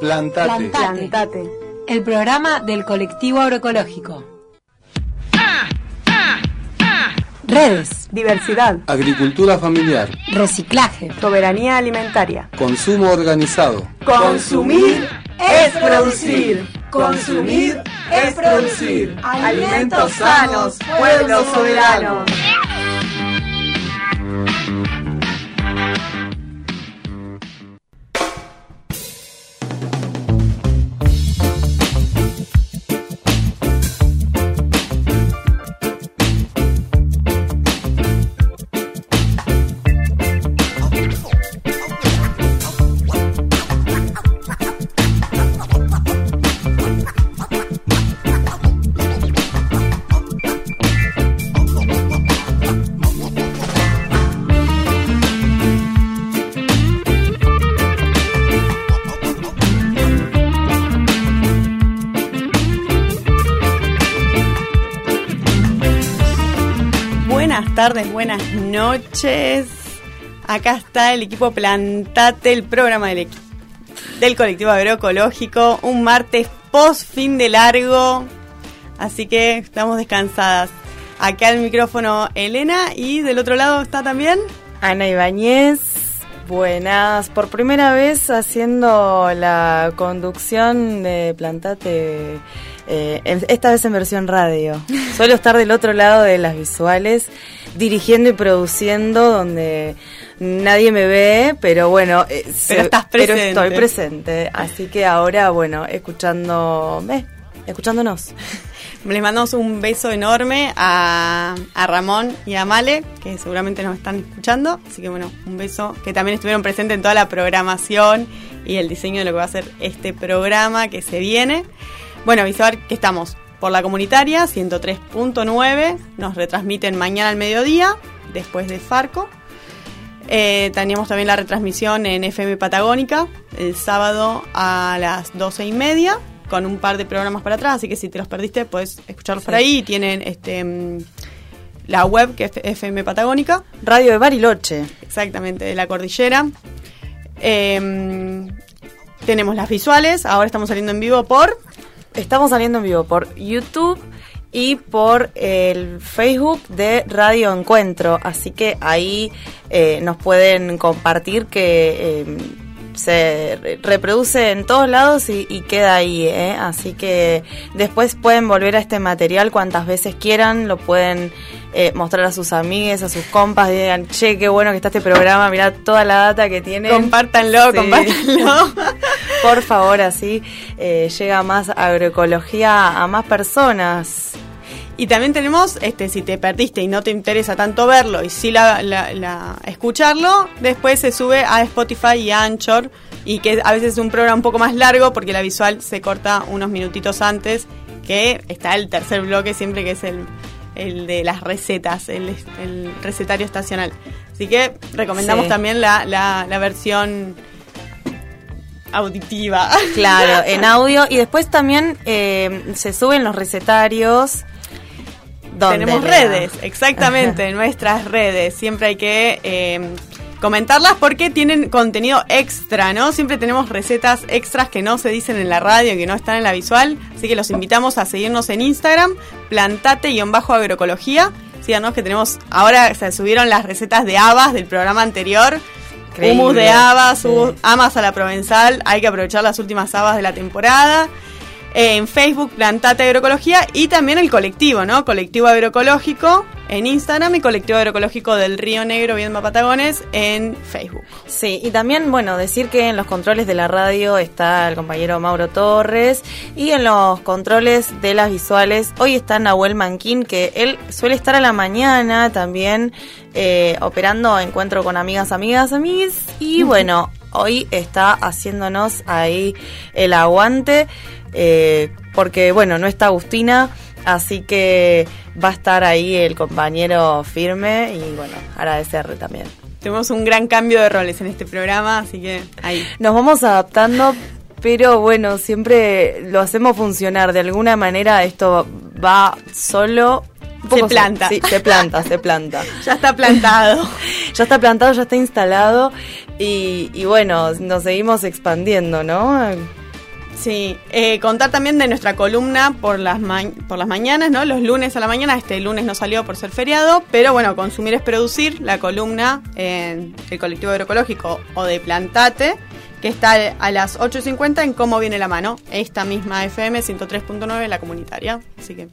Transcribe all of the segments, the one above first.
Plantate. Plantate. El programa del colectivo agroecológico. Redes. Diversidad. Agricultura familiar. Reciclaje. Soberanía alimentaria. Consumo organizado. Consumir es producir. Consumir es producir. Alimentos sanos, pueblo soberano. Buenas noches. Acá está el equipo Plantate, el programa del, del colectivo agroecológico. Un martes post fin de largo. Así que estamos descansadas. Acá al micrófono Elena y del otro lado está también. Ana Ibáñez, buenas. Por primera vez haciendo la conducción de Plantate, eh, esta vez en versión radio. Suelo estar del otro lado de las visuales, dirigiendo y produciendo, donde nadie me ve, pero bueno. eh, se- estás pero estoy presente. Así que ahora, bueno, escuchándome, escuchándonos. Les mandamos un beso enorme a, a Ramón y a Male, que seguramente nos están escuchando. Así que bueno, un beso que también estuvieron presentes en toda la programación y el diseño de lo que va a ser este programa que se viene. Bueno, avisar que estamos por la comunitaria 103.9, nos retransmiten mañana al mediodía, después de Farco. Eh, teníamos también la retransmisión en FM Patagónica el sábado a las 12 y media con un par de programas para atrás, así que si te los perdiste puedes escucharlos por ahí. Tienen este mm, la web que es FM Patagónica, Radio de Bariloche. exactamente, de la cordillera. Em, tenemos las visuales, ahora estamos saliendo en vivo por... Estamos saliendo en vivo por YouTube y por el Facebook de Radio Encuentro, así que ahí eh, nos pueden compartir que eh, se re- reproduce en todos lados y, y queda ahí, ¿eh? así que después pueden volver a este material cuantas veces quieran, lo pueden eh, mostrar a sus amigues, a sus compas, digan, che, qué bueno que está este programa, mirá toda la data que tiene. Compártanlo, compártanlo. Por favor, así eh, llega más agroecología a más personas. Y también tenemos, este, si te perdiste y no te interesa tanto verlo y sí la, la- la- escucharlo, después se sube a Spotify y a Anchor y que a veces es un programa un poco más largo porque la visual se corta unos minutitos antes, que está el tercer bloque siempre que es el, el de las recetas, el, el recetario estacional. Así que recomendamos Sí. también la, la, la versión auditiva. Claro, en audio. Y después también eh, se suben los recetarios. Tenemos redes, exactamente, nuestras redes. Siempre hay que eh, comentarlas porque tienen contenido extra, ¿no? Siempre tenemos recetas extras que no se dicen en la radio, que no están en la visual. Así que los invitamos a seguirnos en Instagram, plantate-agroecología. Síganos que tenemos, ahora se subieron las recetas de habas del programa anterior. Increíble, Humus de habas, sí. humus- amas a la provenzal. Hay que aprovechar las últimas habas de la temporada. En Facebook, Plantate Agroecología y también el colectivo, ¿no? Colectivo Agroecológico en Instagram y Colectivo Agroecológico del Río Negro, Viedma Patagones en Facebook. Sí, y también, bueno, decir que en los controles de la radio está el compañero Mauro Torres y en los controles de las visuales hoy está Nahuel Manquín, que él suele estar a la mañana también eh, operando encuentro con amigas, amigas, amigues y bueno, hoy está haciéndonos ahí el aguante eh, porque, bueno, no está Agustina. Así que va a estar ahí el compañero firme y bueno, agradecerle también. Tenemos un gran cambio de roles en este programa, así que ahí. Nos vamos adaptando, pero bueno, siempre lo hacemos funcionar. De alguna manera esto va solo Se planta. Sí, se planta, se planta. Ya está plantado. Ya está plantado, ya está instalado y, y bueno, nos seguimos expandiendo, ¿no? Sí, eh, contar también de nuestra columna por las, ma- por las mañanas, ¿no? Los lunes a la mañana, este lunes no salió por ser feriado, pero bueno, consumir es producir, la columna en el colectivo agroecológico o de Plantate, que está a las 8.50 en Cómo viene la mano, esta misma FM 103.9, la comunitaria, así que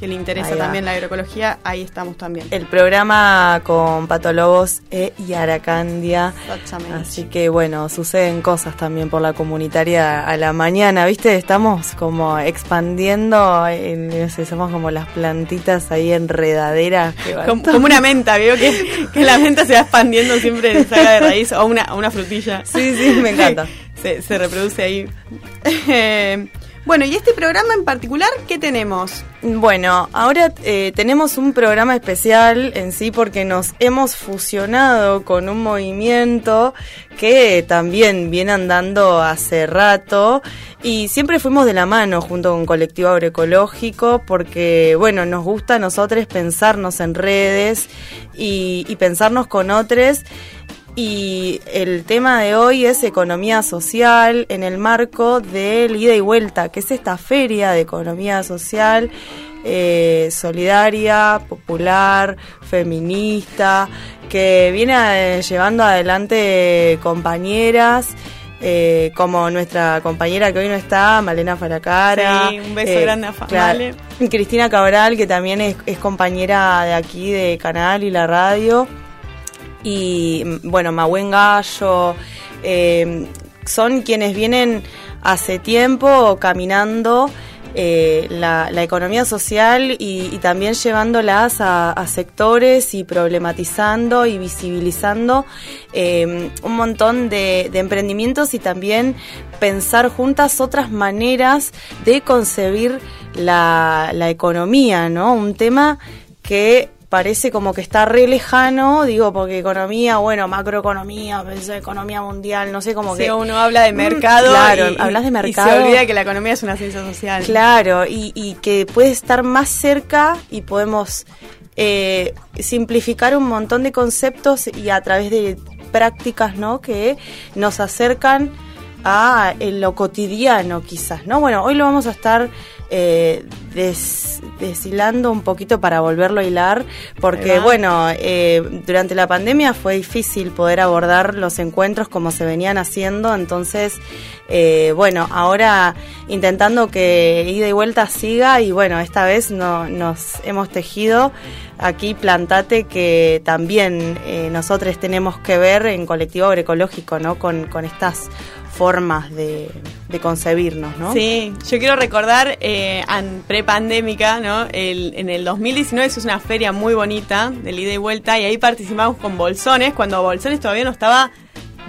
que le interesa también la agroecología, ahí estamos también. El programa con Patolobos e Yaracandia. Exactamente. Así que bueno, suceden cosas también por la comunitaria a la mañana, ¿viste? Estamos como expandiendo, en, somos como las plantitas ahí enredaderas. que Como, como una menta, veo que, que la menta se va expandiendo siempre saca de raíz o una, una frutilla. Sí, sí, me encanta. se, se reproduce ahí. Eh, bueno, y este programa en particular, ¿qué tenemos? Bueno, ahora eh, tenemos un programa especial en sí porque nos hemos fusionado con un movimiento que también viene andando hace rato y siempre fuimos de la mano junto con Colectivo Agroecológico porque, bueno, nos gusta a nosotros pensarnos en redes y, y pensarnos con otros. Y el tema de hoy es economía social en el marco del ida y vuelta, que es esta feria de economía social eh, solidaria, popular, feminista, que viene eh, llevando adelante compañeras. eh, como nuestra compañera que hoy no está, Malena Faracara. Sí, un beso grande a Fa- Male. y Cristina Cabral, que también es, es compañera de aquí de Canal y la radio y bueno, Mahuen Gallo, eh, son quienes vienen hace tiempo caminando eh, la, economía social y, también llevándolas a, sectores y problematizando y visibilizando eh, un montón de, emprendimientos y también pensar juntas otras maneras de concebir la economía, ¿no? Un tema que parece como que está re lejano, digo, porque economía, bueno, macroeconomía, pensé economía mundial, no sé, como Si que... uno habla de Mm, mercado, claro, y, hablas de y mercado. se olvida que la economía es una ciencia social. Claro, y, y que puede estar más cerca y podemos eh, simplificar un montón de conceptos y a través de prácticas, ¿no? Que nos acercan a en lo cotidiano, quizás, ¿no? Bueno, hoy lo vamos a estar eh, des- deshilando un poquito para volverlo a hilar, porque bueno, eh, durante la pandemia fue difícil poder abordar los encuentros como se venían haciendo, entonces, eh, bueno, ahora intentando que ida y vuelta siga y bueno, esta vez no, nos hemos tejido aquí Plantate que también nosotros tenemos que ver en colectivo agroecológico, ¿no? Con, con estas formas de, de concebirnos, ¿no? Sí, yo quiero recordar eh, an- prepandémica, ¿no? El, en el 2019 se hizo una feria muy bonita del ida y vuelta y ahí participamos con Bolsones, cuando Bolsones todavía no estaba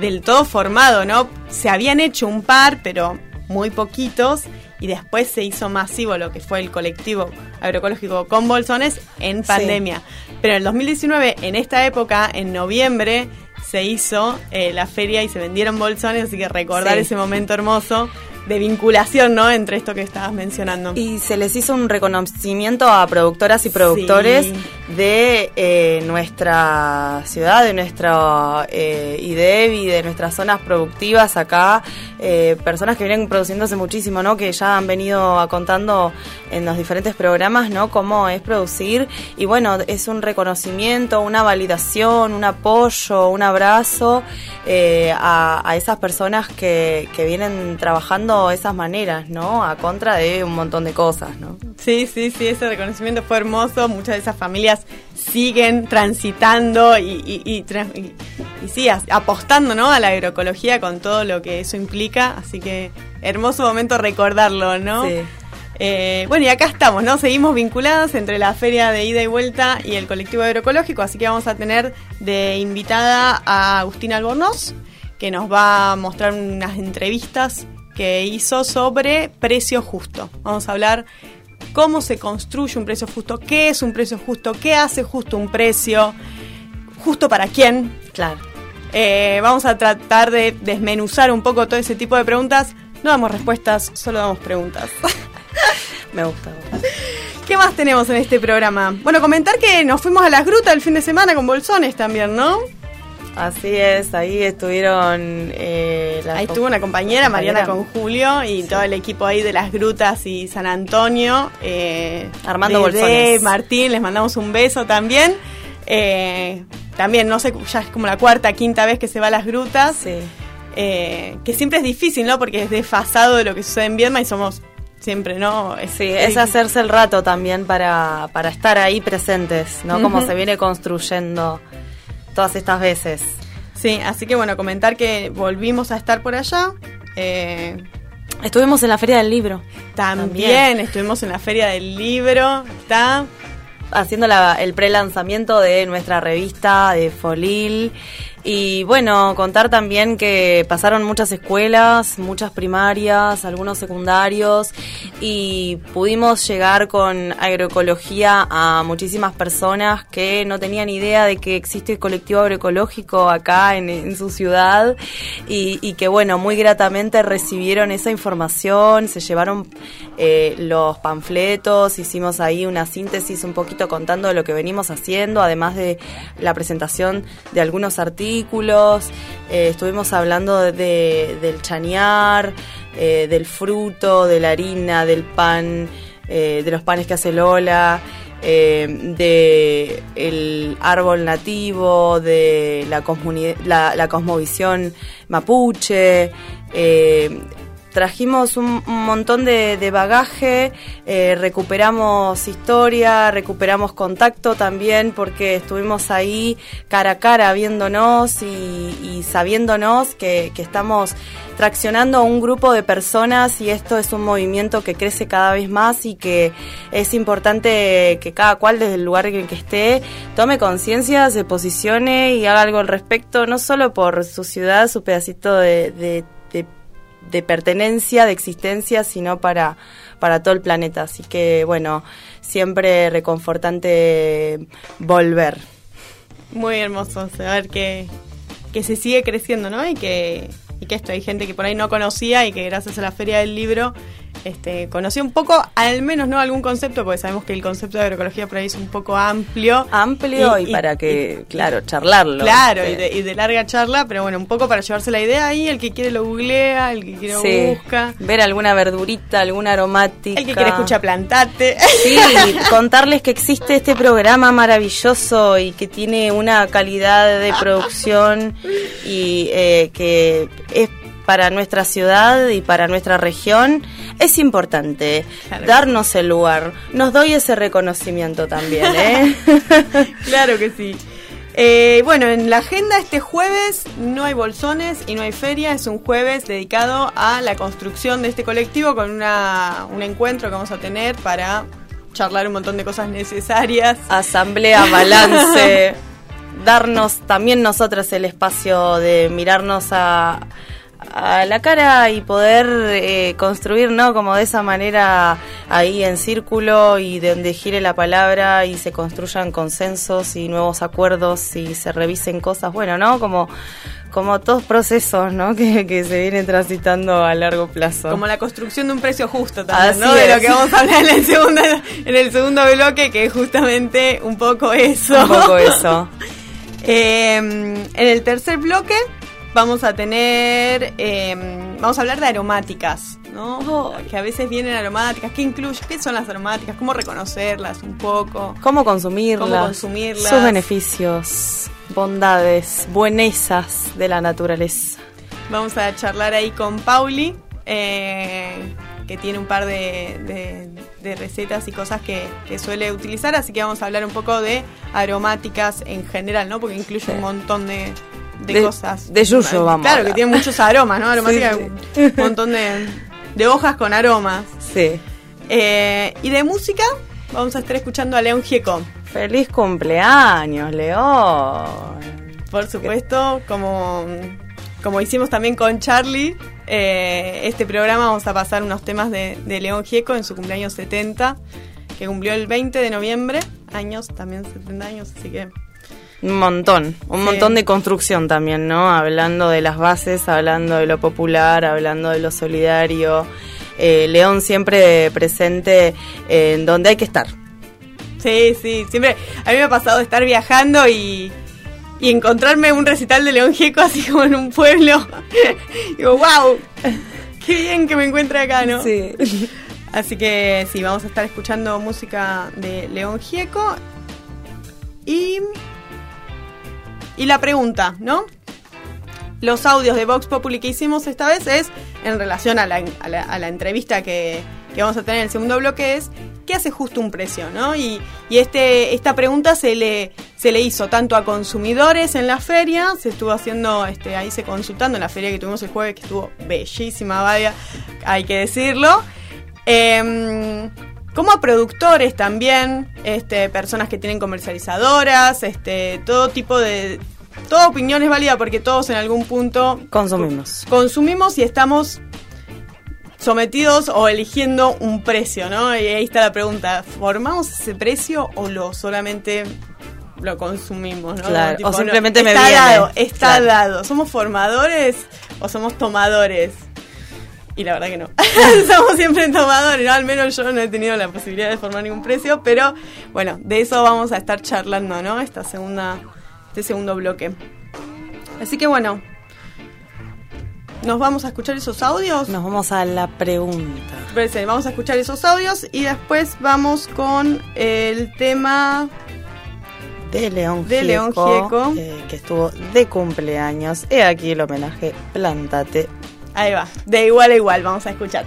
del todo formado, ¿no? Se habían hecho un par, pero muy poquitos, y después se hizo masivo lo que fue el colectivo agroecológico con Bolsones en pandemia. Pero en el 2019, en esta época, en noviembre, se hizo eh, la feria y se vendieron bolsones, así que recordar Sí. ese momento hermoso de vinculación, ¿no? Entre esto que estabas mencionando. Y se les hizo un reconocimiento a productoras y productores Sí. de eh, nuestra ciudad, de nuestro eh, IDEB y de nuestras zonas productivas acá, eh, personas que vienen produciéndose muchísimo, ¿no? Que ya han venido contando en los diferentes programas, ¿no? Cómo es producir y bueno, es un reconocimiento, una validación, un apoyo, un abrazo eh, a, a esas personas que, que vienen trabajando esas maneras, ¿no? A contra de un montón de cosas, ¿no? Sí, sí, sí, ese reconocimiento fue hermoso. Muchas de esas familias siguen transitando y, y, y, tra- y- y sí, a- apostando ¿no? a la agroecología con todo lo que eso implica. Así que hermoso momento recordarlo, ¿no? Sí. Eh, bueno, y acá estamos, ¿no? Seguimos vinculadas entre la feria de ida y vuelta y el colectivo agroecológico, así que vamos a tener de invitada a Agustina Albornoz, que nos va a mostrar unas entrevistas que hizo sobre precio justo. Vamos a hablar cómo se construye un precio justo, qué es un precio justo, qué hace justo un precio, justo para quién. Claro. Eh, vamos a tratar de desmenuzar un poco todo ese tipo de preguntas. No damos respuestas, solo damos preguntas. Me gusta. ¿Qué más tenemos en este programa? Bueno, comentar que nos fuimos a las grutas el fin de semana con bolsones también, ¿no? Así es, ahí estuvieron... Eh, ahí estuvo una compañera, Mariana con Julio, y todo el equipo ahí de las grutas y San Antonio. Eh, Armando Bolsones. Martín, les mandamos un beso también. Eh, también, no sé, ya es como la cuarta, quinta vez que se va a las grutas. Sí. Que siempre es difícil, ¿no? Porque es desfasado de lo que sucede en Viedma y somos siempre, ¿no? sí, es, hacerse el rato también para, para estar ahí presentes, ¿no? Como se viene construyendo todas estas veces. Sí, así que bueno, comentar que volvimos a estar por allá. Eh, estuvimos en la Feria del Libro. También, estuvimos en la Feria del Libro. Está haciendo el pre-lanzamiento de nuestra revista de Folil. Y bueno, contar también que pasaron muchas escuelas, muchas primarias, algunos secundarios y pudimos llegar con agroecología a muchísimas personas que no tenían idea de que existe el colectivo agroecológico acá en, su ciudad y, que bueno, muy gratamente recibieron esa información, se llevaron eh, los panfletos, hicimos ahí una síntesis un poquito contando de lo que venimos haciendo, además de la presentación de algunos artículos. Eh, estuvimos hablando de, del chañar, eh, del fruto, de la harina, del pan, eh, de los panes que hace Lola, de el árbol nativo, de la, la, la cosmovisión mapuche, trajimos un, montón de, bagaje, eh, recuperamos historia, recuperamos contacto también porque estuvimos ahí cara a cara viéndonos y, sabiéndonos que, estamos traccionando a un grupo de personas y esto es un movimiento que crece cada vez más y que es importante que cada cual desde el lugar en que esté tome conciencia, se posicione y haga algo al respecto, no solo por su ciudad, su pedacito de de pertenencia, de existencia, sino para, para todo el planeta. Así que, bueno, siempre reconfortante volver. Muy hermoso saber que, que se sigue creciendo, ¿no? Y que, y que esto, hay gente que por ahí no conocía y que gracias a la Feria del Libro este, conocí un poco, al menos no algún concepto, porque sabemos que el concepto de agroecología por ahí es un poco amplio. Amplio y, para que, claro, charlarlo. Claro, y, de, larga charla, pero bueno, un poco para llevarse la idea ahí, el que quiere lo googlea, el que quiere lo busca. Ver alguna verdurita, alguna aromática. El que quiere escuchar plantate. Sí, contarles que existe este programa maravilloso y que tiene una calidad de producción y eh, que es para nuestra ciudad y para nuestra región, es importante darnos el lugar. Nos doy ese reconocimiento también, ¿eh? claro que sí. Eh, bueno, en la agenda este jueves no hay bolsones y no hay feria, es un jueves dedicado a la construcción de este colectivo con una, un encuentro que vamos a tener para charlar un montón de cosas necesarias. Asamblea, balance, darnos también nosotros el espacio de mirarnos a a la cara y poder eh, construir, ¿no? Como de esa manera ahí en círculo y de donde gire la palabra y se construyan consensos y nuevos acuerdos y se revisen cosas, bueno, ¿no? Como como todos procesos, ¿no? Que, que se vienen transitando a largo plazo. Como la construcción de un precio justo también, ¿no? De lo que vamos a hablar en el segundo en el segundo bloque, que es justamente un poco eso. Un poco eso. eh, en el tercer bloque vamos a tener, em, vamos a hablar de aromáticas, ¿no? Oh. Que a veces vienen aromáticas, ¿qué incluye? ¿Qué son las aromáticas? ¿Cómo reconocerlas un poco? ¿Cómo consumirlas? ¿Cómo consumirlas? Sus beneficios, bondades, buenezas de la naturaleza. Vamos a charlar ahí con Pauli, eh, que tiene un par de, recetas y cosas que, suele utilizar, así que vamos a hablar un poco de aromáticas en general, ¿no? Porque incluye un montón de, de, cosas. De yuyo, vamos. Claro, que tiene muchos aromas, ¿no? Aromática, un montón de, hojas con aromas. Sí. Eh, y de música, vamos a estar escuchando a León Gieco. ¡Feliz cumpleaños, León! Por supuesto, como, como hicimos también con Charlie, eh, este programa vamos a pasar unos temas de, de León Gieco en su cumpleaños 70, que cumplió el 20 de noviembre, años, también 70 años, así que un montón, un montón de construcción también, ¿no? Hablando de las bases, hablando de lo popular, hablando de lo solidario. Eh, León siempre presente en donde hay que estar, Sí, sí, siempre a mí me ha pasado estar viajando y, y encontrarme un recital de León Gieco así como en un pueblo. Digo, wow, qué bien que me encuentre acá, ¿no? Sí. Así que sí, vamos a estar escuchando música de León Gieco. Y. Y la pregunta, ¿no? Los audios de Vox Populi que hicimos esta vez es en relación a la, entrevista que, vamos a tener en el segundo bloque es ¿qué hace justo un precio? ¿no? Y, este, esta pregunta se le, hizo tanto a consumidores en la feria, se estuvo haciendo, este, ahí se consultando en la feria que tuvimos el jueves, que estuvo bellísima, vaya, hay que decirlo. Em, como a productores también, este, personas que tienen comercializadoras, todo tipo de... Toda opinión es válida porque todos en algún punto Consumimos. consumimos y estamos sometidos o eligiendo un precio, ¿no? Y ahí está la pregunta, ¿formamos ese precio o lo solamente lo consumimos, ¿no? Claro, o simplemente me está viene. dado, está Claro. dado. ¿Somos formadores o somos tomadores? Y la verdad que no. Somos siempre tomadores, ¿no? Al menos yo no he tenido la posibilidad de formar ningún precio, pero bueno, de eso vamos a estar charlando, ¿no? Esta segunda, este segundo bloque. Así que bueno, ¿nos vamos a escuchar esos audios? Nos vamos a la pregunta. Vamos a escuchar esos audios y después vamos con el tema De León De León Gieco, Gieco. eh, que estuvo de cumpleaños. He aquí el homenaje Plantate. Ahí va, de igual a igual, vamos a escuchar.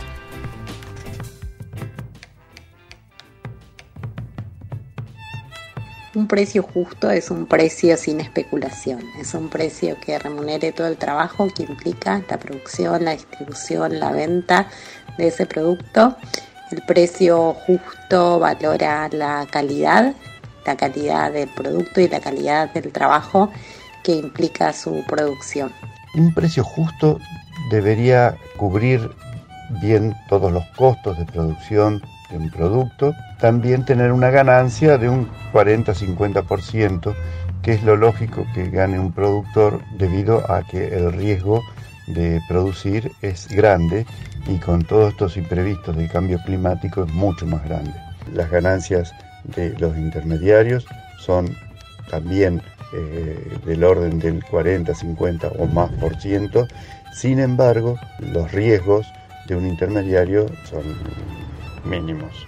Un precio justo es un precio sin especulación, es un precio que remunere todo el trabajo que implica la producción, la distribución, la venta de ese producto. El precio justo valora la calidad, la calidad del producto y la calidad del trabajo que implica su producción. Un precio justo debería cubrir bien todos los costos de producción de un producto, también tener una ganancia de un 40-50%, que es lo lógico que gane un productor debido a que el riesgo de producir es grande y con todos estos imprevistos del cambio climático es mucho más grande. Las ganancias de los intermediarios son también eh, del orden del 40, 50 o más por ciento. Sin embargo, los riesgos de un intermediario son mínimos.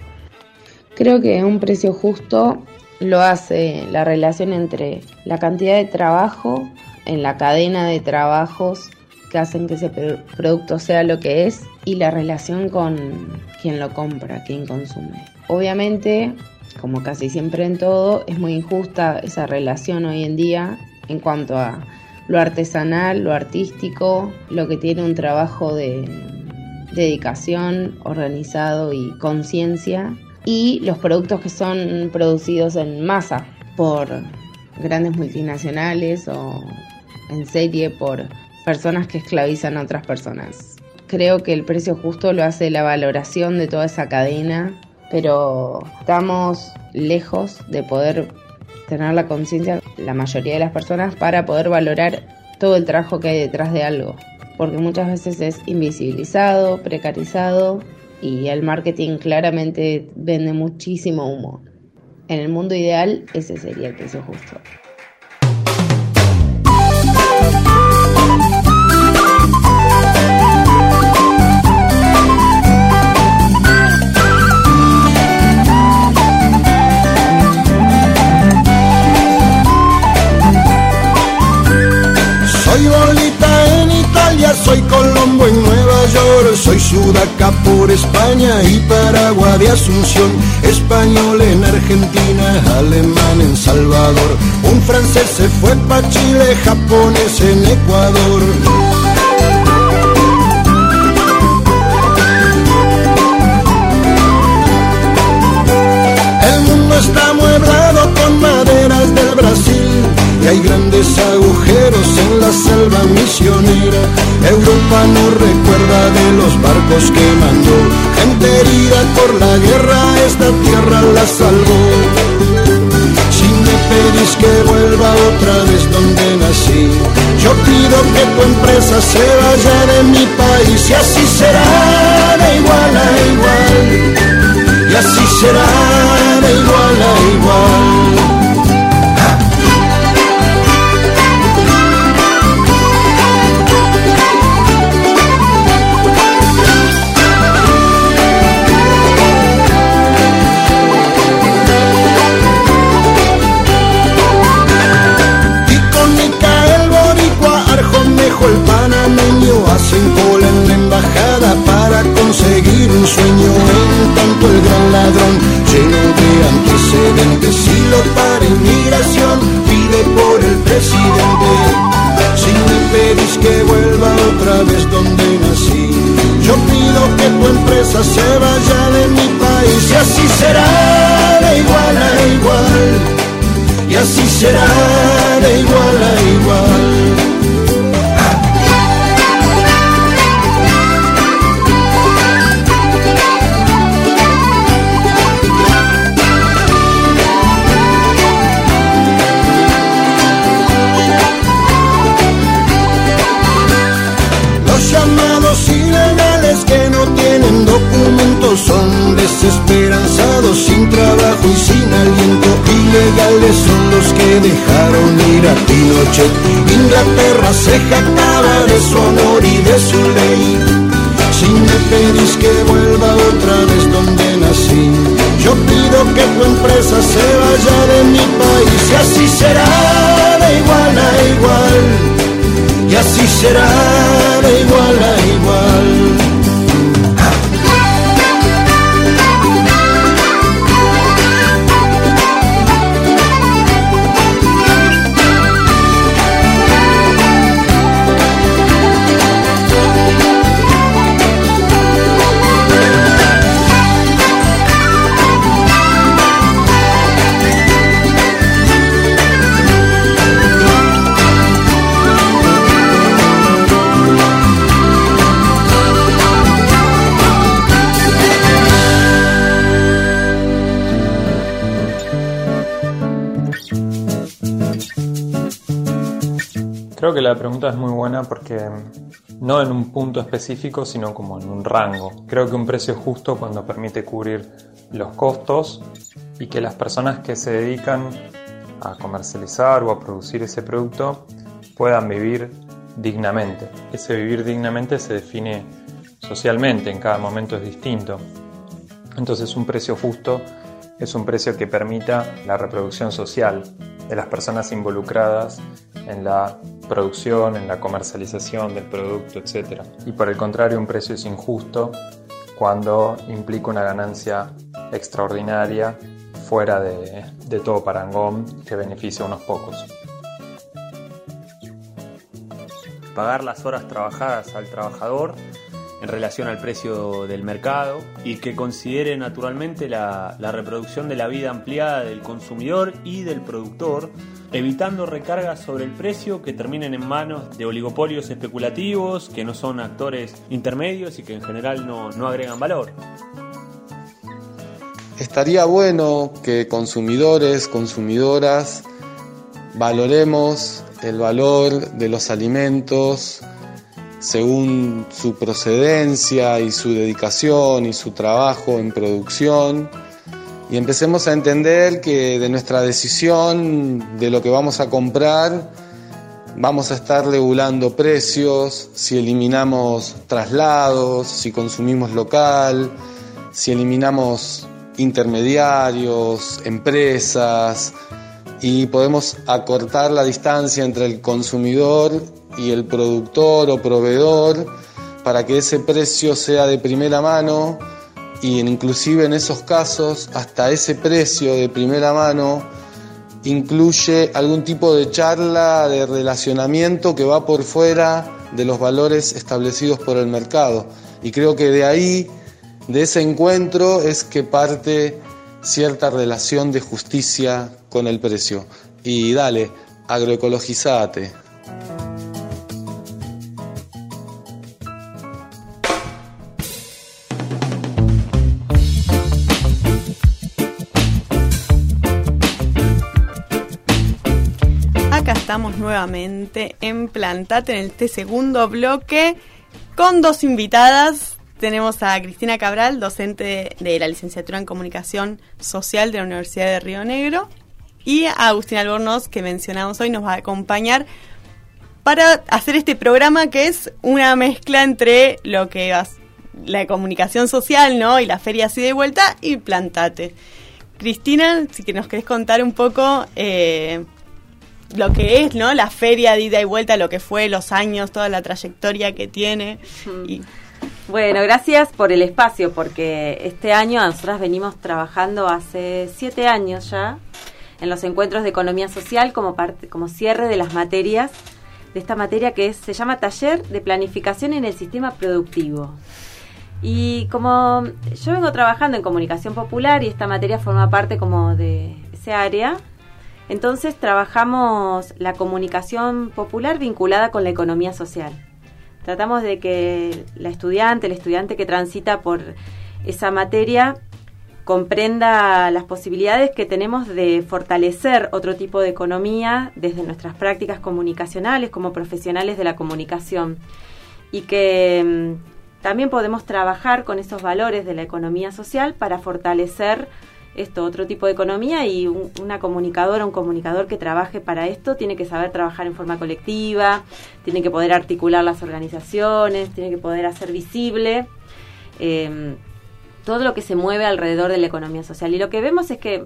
Creo que un precio justo lo hace la relación entre la cantidad de trabajo en la cadena de trabajos que hacen que ese pro- producto sea lo que es y la relación con quien lo compra, quien consume. Obviamente, como casi siempre en todo, es muy injusta esa relación hoy en día en cuanto a lo artesanal, lo artístico, lo que tiene un trabajo de dedicación, organizado y conciencia, y los productos que son producidos en masa por grandes multinacionales o en serie por personas que esclavizan a otras personas. Creo que el precio justo lo hace la valoración de toda esa cadena, pero estamos lejos de poder tener la conciencia, la mayoría de las personas, para poder valorar todo el trabajo que hay detrás de algo. Porque muchas veces es invisibilizado, precarizado y el marketing claramente vende muchísimo humo. En el mundo ideal ese sería el precio justo. Soy Colombo en Nueva York, soy Sudaca por España y Paraguay de Asunción, español en Argentina, alemán en Salvador, un francés se fue pa' Chile, japonés en Ecuador. El mundo está mueblado con maderas del Brasil y hay grandes agujeros en la selva misionera. Europa no recuerda de los barcos que mandó, gente herida por la guerra, esta tierra la salvó. Si me pedís que vuelva otra vez donde nací, yo pido que tu empresa se vaya de mi país y así será de igual a igual y así será de igual a igual. Será la pregunta es muy buena porque no en un punto específico, sino como en un rango. Creo que un precio justo cuando permite cubrir los costos y que las personas que se dedican a comercializar o a producir ese producto puedan vivir dignamente. Ese vivir dignamente se define socialmente, en cada momento es distinto. Entonces un precio justo es un precio que permita la reproducción social de las personas involucradas en la producción, en la comercialización del producto, etc. Y por el contrario, un precio es injusto cuando implica una ganancia extraordinaria fuera de, de todo parangón que beneficia a unos pocos. Pagar las horas trabajadas al trabajador en relación al precio del mercado y que considere naturalmente la, reproducción de la vida ampliada del consumidor y del productor, evitando recargas sobre el precio que terminen en manos de oligopolios especulativos que no son actores intermedios y que en general no agregan valor. Estaría bueno que consumidores, consumidoras, valoremos el valor de los alimentos, según su procedencia y su dedicación y su trabajo en producción. Y empecemos a entender que de nuestra decisión de lo que vamos a comprar vamos a estar regulando precios, si eliminamos traslados, si consumimos local, si eliminamos intermediarios, empresas y podemos acortar la distancia entre el consumidor y el productor o proveedor para que ese precio sea de primera mano y inclusive en esos casos hasta ese precio de primera mano incluye algún tipo de charla de relacionamiento que va por fuera de los valores establecidos por el mercado. Y creo que de ahí de ese encuentro es que parte cierta relación de justicia con el precio. Y dale agroecologizate nuevamente en Plantate en este segundo bloque con dos invitadas. Tenemos a Cristina Cabral, docente de la licenciatura en Comunicación Social de la Universidad de Río Negro, y a Agustín Albornoz, que mencionamos hoy, nos va a acompañar para hacer este programa que es una mezcla entre lo que es la comunicación social, ¿no? Y la feria así de vuelta y Plantate. Cristina, si que nos querés contar un poco eh, lo que es, ¿no? La feria de ida y vuelta, lo que fue, los años, toda la trayectoria que tiene. Y... Bueno, gracias por el espacio, porque este año nosotras venimos trabajando hace siete años ya en los encuentros de economía social como parte, como cierre de las materias de esta materia que se llama Taller de Planificación en el Sistema Productivo. Y como yo vengo trabajando en comunicación popular y esta materia forma parte como de ese área, entonces trabajamos la comunicación popular vinculada con la economía social. Tratamos de que la estudiante, el estudiante que transita por esa materia, comprenda las posibilidades que tenemos de fortalecer otro tipo de economía desde nuestras prácticas comunicacionales como profesionales de la comunicación y que mm, también podemos trabajar con esos valores de la economía social para fortalecer esto, otro tipo de economía y una comunicadora, un comunicador que trabaje para esto tiene que saber trabajar en forma colectiva, tiene que poder articular las organizaciones, tiene que poder hacer visible em, todo lo que se mueve alrededor de la economía social. Y lo que vemos es que eh,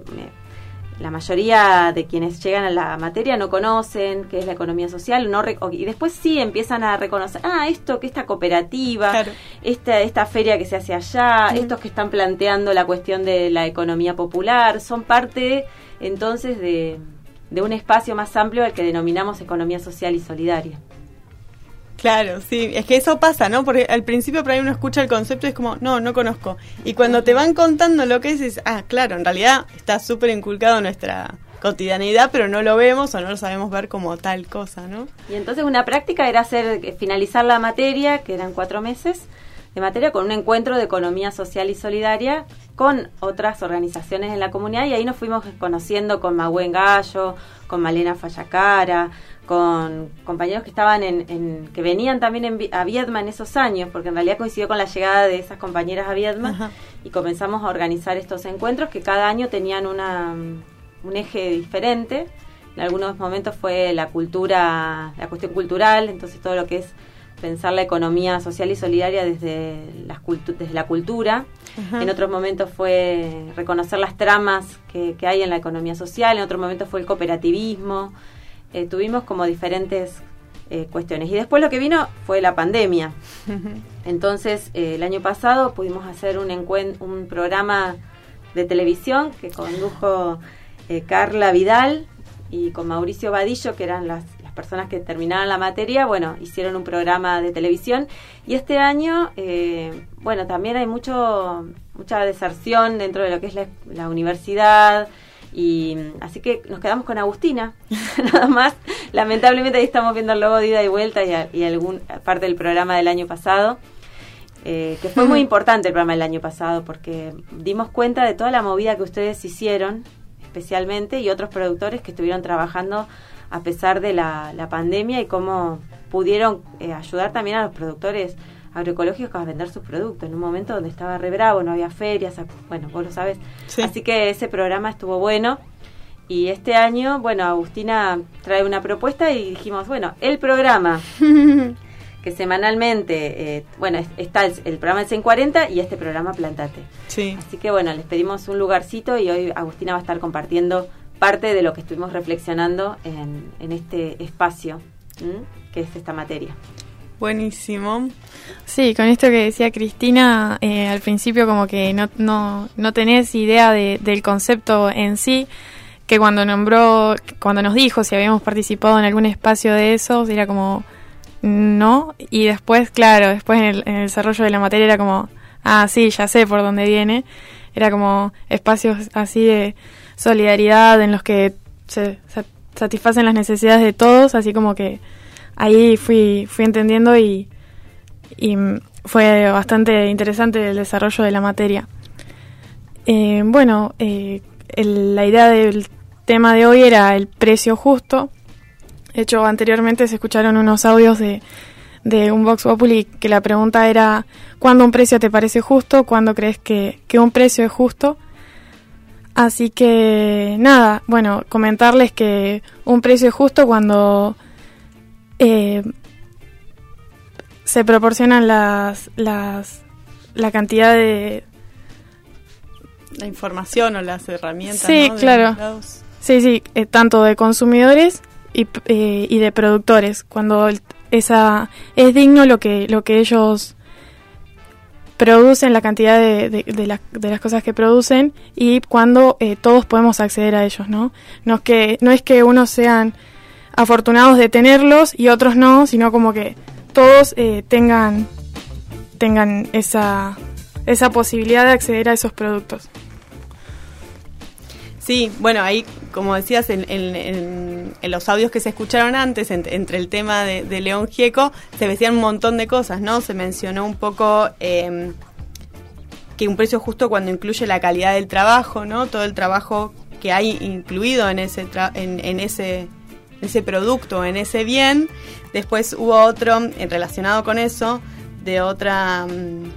la mayoría de quienes llegan a la materia no conocen qué es la economía social no y después sí empiezan a reconocer, ah, esto que esta cooperativa, esta, esta feria que se hace allá, estos que están planteando la cuestión de la economía popular, son parte entonces de, de un espacio más amplio al que denominamos economía social y solidaria. Claro, sí, es que eso pasa, ¿no? Porque al principio por ahí uno escucha el concepto y es como, no, no conozco. Y cuando te van contando lo que es, es ah, claro, en realidad está súper inculcado en nuestra cotidianidad, pero no lo vemos o no lo sabemos ver como tal cosa, ¿no? Y entonces una práctica era hacer, eh, finalizar la materia, que eran cuatro meses de materia, con un encuentro de economía social y solidaria con otras organizaciones en la comunidad y ahí nos fuimos conociendo con Magüen Gallo, con Malena Fallacara, con compañeros que estaban en, que venían también en, a Viedma en esos años, porque en realidad coincidió con la llegada de esas compañeras a Viedma y comenzamos a organizar estos encuentros que cada año tenían una, un eje diferente. En algunos momentos fue la cultura, la cuestión cultural, entonces todo lo que es pensar la economía social y solidaria desde, las desde la cultura. En otros momentos fue reconocer las tramas que, que hay en la economía social, en otros momentos fue el cooperativismo. Eh, tuvimos como diferentes eh, cuestiones. Y después lo que vino fue la pandemia. Entonces, eh, el año pasado pudimos hacer un, un programa de televisión que condujo Carla Vidal y con Mauricio Vadillo, que eran las, las, personas que terminaban la materia, bueno, hicieron un programa de televisión. Y este año, bueno, también hay mucho mucha deserción dentro de lo que es la universidad, y así que nos quedamos con Agustina, nada más. Lamentablemente ahí estamos viendo el logo de ida y vuelta y, y algún parte del programa del año pasado. Eh, que fue muy importante el programa del año pasado porque dimos cuenta de toda la movida que ustedes hicieron, especialmente, y otros productores que estuvieron trabajando a pesar de la, pandemia y cómo pudieron eh, ayudar también a los productores agroecológicos a vender sus productos en un momento donde estaba re bravo, no había ferias, bueno, vos lo sabes. Así que ese programa estuvo bueno. Y este año, bueno, Agustina trae una propuesta y dijimos, bueno, el programa que semanalmente, eh, bueno, está el, programa del 40 y este programa Plantate. Sí. Así que bueno, les pedimos un lugarcito y hoy Agustina va a estar compartiendo parte de lo que estuvimos reflexionando en, en este espacio, que es esta materia. Buenísimo. Sí, con esto que decía Cristina, eh, al principio como que no, no, no tenés idea del concepto en sí, que cuando nombró, cuando nos dijo si habíamos participado en algún espacio de esos, era como no, y después, claro, después en el, en el desarrollo de la materia era como, ah, sí, ya sé por dónde viene, era como espacios así de solidaridad en los que se satisfacen las necesidades de todos, así como que ahí fui, fui entendiendo y, fue bastante interesante el desarrollo de la materia. Eh, bueno, eh, la idea del tema de hoy era el precio justo. De hecho, anteriormente se escucharon unos audios de, de un Vox Populi que la pregunta era ¿cuándo un precio te parece justo? ¿Cuándo crees que, que un precio es justo? Así que nada, bueno, comentarles que un precio es justo cuando eh, se proporcionan las, las, la cantidad de... La información o las herramientas. Sí, claro. Sí, sí, eh, tanto de consumidores y, eh, y, de productores. Cuando esa es digno lo que, lo que ellos producen, la cantidad de, de, de, la- de las cosas que producen y cuando eh, todos podemos acceder a ellos, ¿no? No es que, no es que unos sean afortunados de tenerlos y otros no, sino como que todos eh, tengan, tengan esa, esa posibilidad de acceder a esos productos. Sí, bueno, ahí, como decías, en, en- en- los audios que se escucharon antes, en- entre el tema de, León Gieco, se decían un montón de cosas, ¿no? Se mencionó un poco eh, que un precio justo cuando incluye la calidad del trabajo, ¿no? Todo el trabajo que hay incluido en ese, tra- en ese, ese producto, en ese bien. Después hubo otro eh, relacionado con eso, de otra... mm,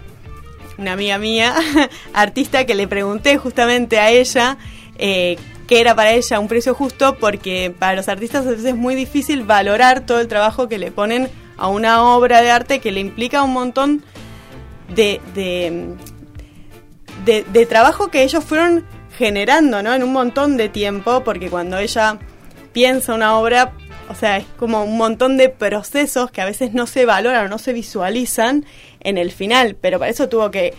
una amiga mía, artista, que le pregunté justamente a ella eh, qué era para ella un precio justo, porque para los artistas a veces es muy difícil valorar todo el trabajo que le ponen a una obra de arte que le implica un montón de, de, de, de trabajo que ellos fueron generando, ¿no? En un montón de tiempo, porque cuando ella piensa una obra, o sea, es como un montón de procesos que a veces no se valoran o no se visualizan en el final, pero para eso tuvo que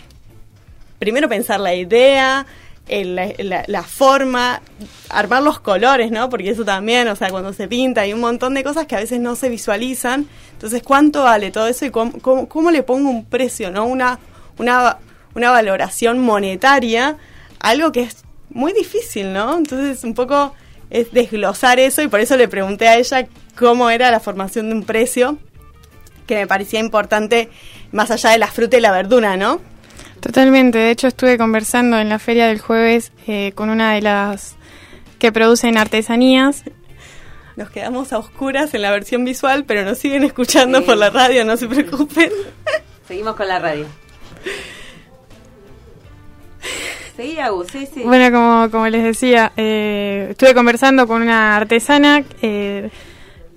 primero pensar la idea, la forma, armar los colores, ¿no? Porque eso también, o sea, cuando se pinta hay un montón de cosas que a veces no se visualizan. Entonces, ¿cuánto vale todo eso y cómo, cómo- cómo le pongo un precio, ¿no? Una, una, una valoración monetaria, algo que es muy difícil, ¿no? Entonces, un poco es desglosar eso y por eso le pregunté a ella cómo era la formación de un precio, que me parecía importante más allá de la fruta y la verdura, ¿no? Totalmente, de hecho estuve conversando en la feria del jueves eh, con una de las que producen artesanías. Nos quedamos a oscuras en la versión visual, pero nos siguen escuchando por la radio, no se preocupen. Seguimos con la radio. Seguí, Agus, sí, sí. Bueno, como, como les decía, eh, estuve conversando con una artesana, eh,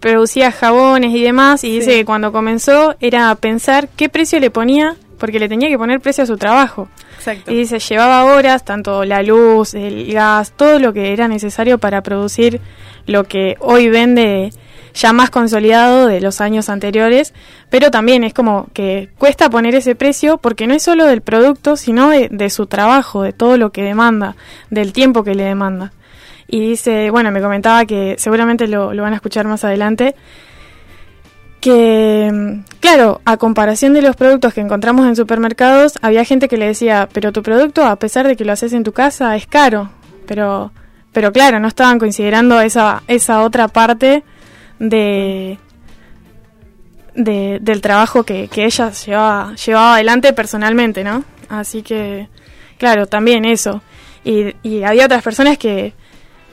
producía jabones y demás, y dice que cuando comenzó era pensar qué precio le ponía, porque le tenía que poner precio a su trabajo. Exacto. Y dice, llevaba horas, tanto la luz, el gas, todo lo que era necesario para producir lo que hoy vende ya más consolidado de los años anteriores, pero también es como que cuesta poner ese precio porque no es solo del producto, sino de, de su trabajo, de todo lo que demanda, del tiempo que le demanda. Y dice, bueno, me comentaba que seguramente lo, lo van a escuchar más adelante, que, claro, a comparación de los productos que encontramos en supermercados, había gente que le decía, pero tu producto, a pesar de que lo haces en tu casa, es caro. Pero, pero claro, no estaban considerando esa, esa otra parte de, de- del trabajo que, que ella llevaba, llevaba adelante personalmente, ¿no? Así que, claro, también eso. Y, y había otras personas que,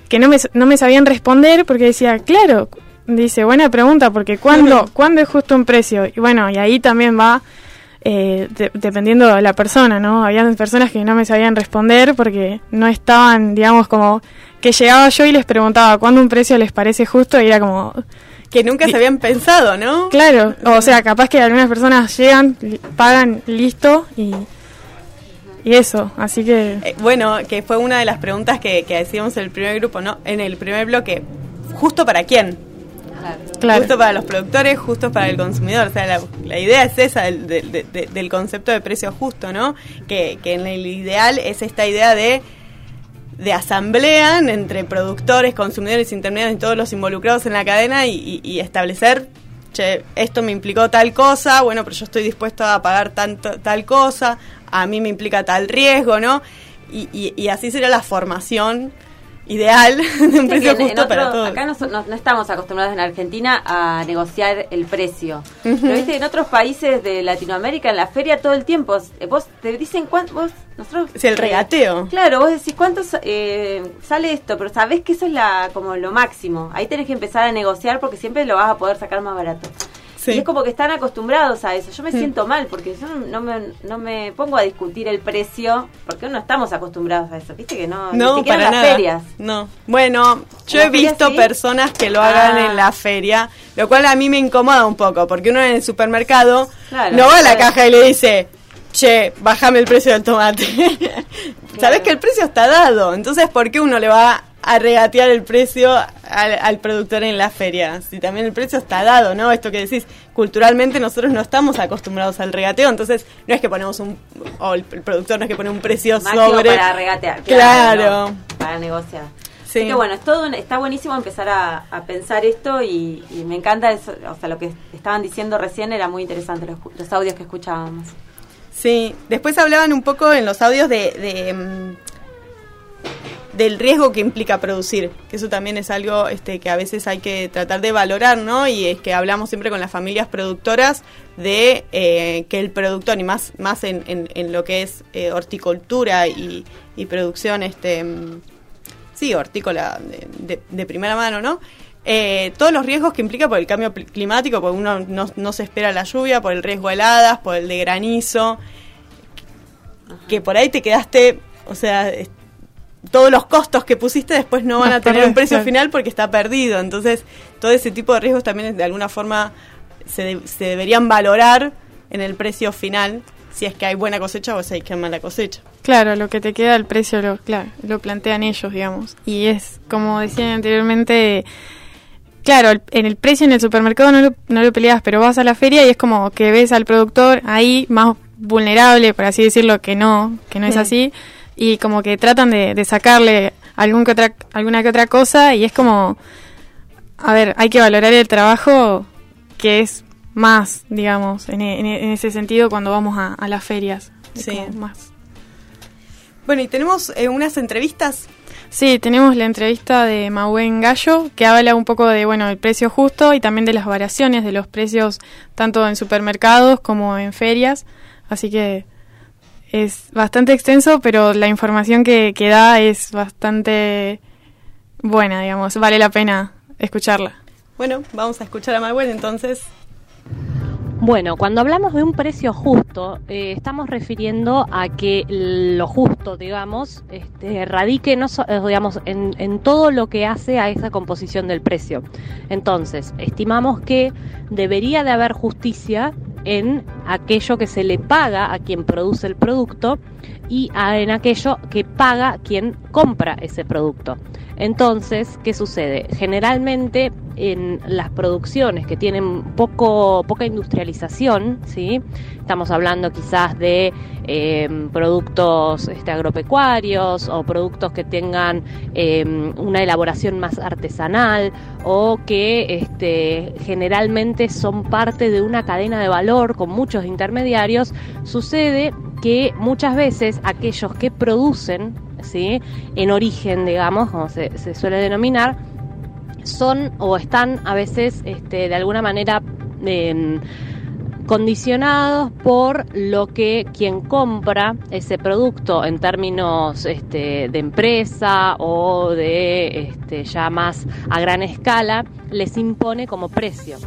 que no, me, no me sabían responder porque decía, claro, dice, buena pregunta, porque ¿cuándo, ¿cuándo es justo un precio? Y bueno, y ahí también va, eh, de- dependiendo de la persona, ¿no? Habían personas que no me sabían responder porque no estaban, digamos, como que llegaba yo y les preguntaba cuándo un precio les parece justo y era como... Que nunca se habían pensado, ¿no? Claro, o sea, capaz que algunas personas llegan, pagan, listo, y, y eso, así que... Eh, bueno, que fue una de las preguntas que, que decíamos en el primer grupo, ¿no? En el primer bloque, ¿justo para quién? Justo para los productores, justo para el consumidor. O sea, la, idea es esa del, del- de- de- del concepto de precio justo, ¿no? Que, que en el ideal es esta idea de, de asamblea entre productores, consumidores, intermediarios y todos los involucrados en la cadena y, y- establecer, che, esto me implicó tal cosa, bueno, pero yo estoy dispuesto a pagar tanto, tal cosa, a mí me implica tal riesgo, ¿no? Y, y- y así sería la formación ideal de un precio justo para otro- todos. Acá no, no- no estamos acostumbrados en Argentina a negociar el precio. Ujú. Pero viste, en otros países de Latinoamérica, en la feria todo el tiempo, eh, vos te dicen cuánto, vos, nosotros... Es el regateo. Claro, vos decís cuánto eh, sale esto, pero sabés que eso es la como lo máximo. Ahí tenés que empezar a negociar porque siempre lo vas a poder sacar más barato. Sí. Y es como que están acostumbrados a eso. Yo me siento mal porque yo no me, no me pongo a discutir el precio porque no estamos acostumbrados a eso. Viste que no, No, ni siquiera para en las nada. ferias. No. Bueno, yo ¿En he visto sí? personas que lo hagan Ah. en la feria, lo cual a mí me incomoda un poco, porque uno en el supermercado Claro, no va a la claro. caja y le dice, che, bájame el precio del tomate. Sabés que el precio está dado, entonces ¿por qué uno le va a regatear el precio al, al, productor en la feria. Si también el precio está dado, ¿no? Esto que decís, culturalmente nosotros no estamos acostumbrados al regateo, entonces no es que ponemos un, o el, productor no es que pone un precio Máximo sobre... para regatear. Claro. para negociar. Sí. Así que bueno, es todo, está buenísimo empezar a, a pensar esto y, y, me encanta eso, o sea, lo que estaban diciendo recién era muy interesante, los, los audios que escuchábamos. Sí, después hablaban un poco en los audios de, de mm, del riesgo que implica producir, que eso también es algo este, que a veces hay que tratar de valorar, ¿no? Y es que hablamos siempre con las familias productoras de eh, que el productor, y más, más en, en, en lo que es eh, horticultura y, y, producción, este, mm, sí, hortícola de, de, de primera mano, ¿no? Eh, todos los riesgos que implica por el cambio climático, porque uno no, no, se espera la lluvia, por el riesgo de heladas, por el de granizo, que por ahí te quedaste, o sea, todos los costos que pusiste después no van a tener un precio final porque está perdido. Entonces, todo ese tipo de riesgos también de alguna forma se, de, se deberían valorar en el precio final si es que hay buena cosecha o si hay que mala cosecha. Claro, lo que te queda el precio lo, claro, lo plantean ellos, digamos. Y es, como decían anteriormente, claro, en el precio en el supermercado no lo, no lo peleas, pero vas a la feria y es como que ves al productor ahí más vulnerable, por así decirlo, que no, que no es así y como que tratan de, de sacarle algún que otra, alguna que otra cosa y es como, a ver, hay que valorar el trabajo que es más, digamos, en, en, en ese sentido cuando vamos a, a las ferias. Sí, más. Bueno, y tenemos eh, unas entrevistas. Sí, tenemos la entrevista de Mahuen Gallo, que habla un poco de, bueno, el precio justo y también de las variaciones de los precios tanto en supermercados como en ferias. Así que es bastante extenso, pero la información que, que da es bastante buena, digamos. Vale la pena escucharla. Bueno, vamos a escuchar a Manuel entonces. Bueno, cuando hablamos de un precio justo, eh, estamos refiriendo a que lo justo, digamos, este, radique no so, eh, digamos, en, en, todo lo que hace a esa composición del precio. Entonces, estimamos que debería de haber justicia en aquello que se le paga a quien produce el producto y en aquello que paga quien compra ese producto. Entonces, ¿qué sucede? Generalmente en las producciones que tienen poco, poca industrialización, ¿sí? estamos hablando quizás de eh, productos este, agropecuarios o productos que tengan eh, una elaboración más artesanal o que este, generalmente son parte de una cadena de valor con muchos intermediarios, sucede que muchas veces aquellos que producen ¿sí? en origen, digamos, como se, suele denominar, son o están a veces este, de alguna manera eh, condicionados por lo que quien compra ese producto en términos este, de empresa o de este, ya más a gran escala les impone como precio.